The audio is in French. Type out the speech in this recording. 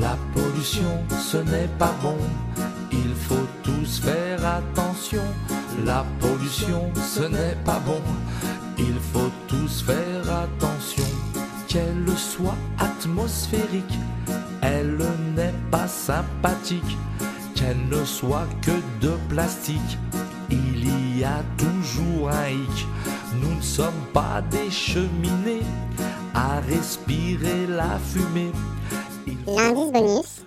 La pollution, ce n'est pas bon. Il faut tous faire attention. La pollution, ce n'est pas bon. Il faut tous faire attention. Qu'elle soit atmosphérique, elle n'est pas sympathique. Qu'elle ne soit que de plastique. Il y a toujours un hic. Nous sommes pas des cheminées à respirer la fumée. L'indice.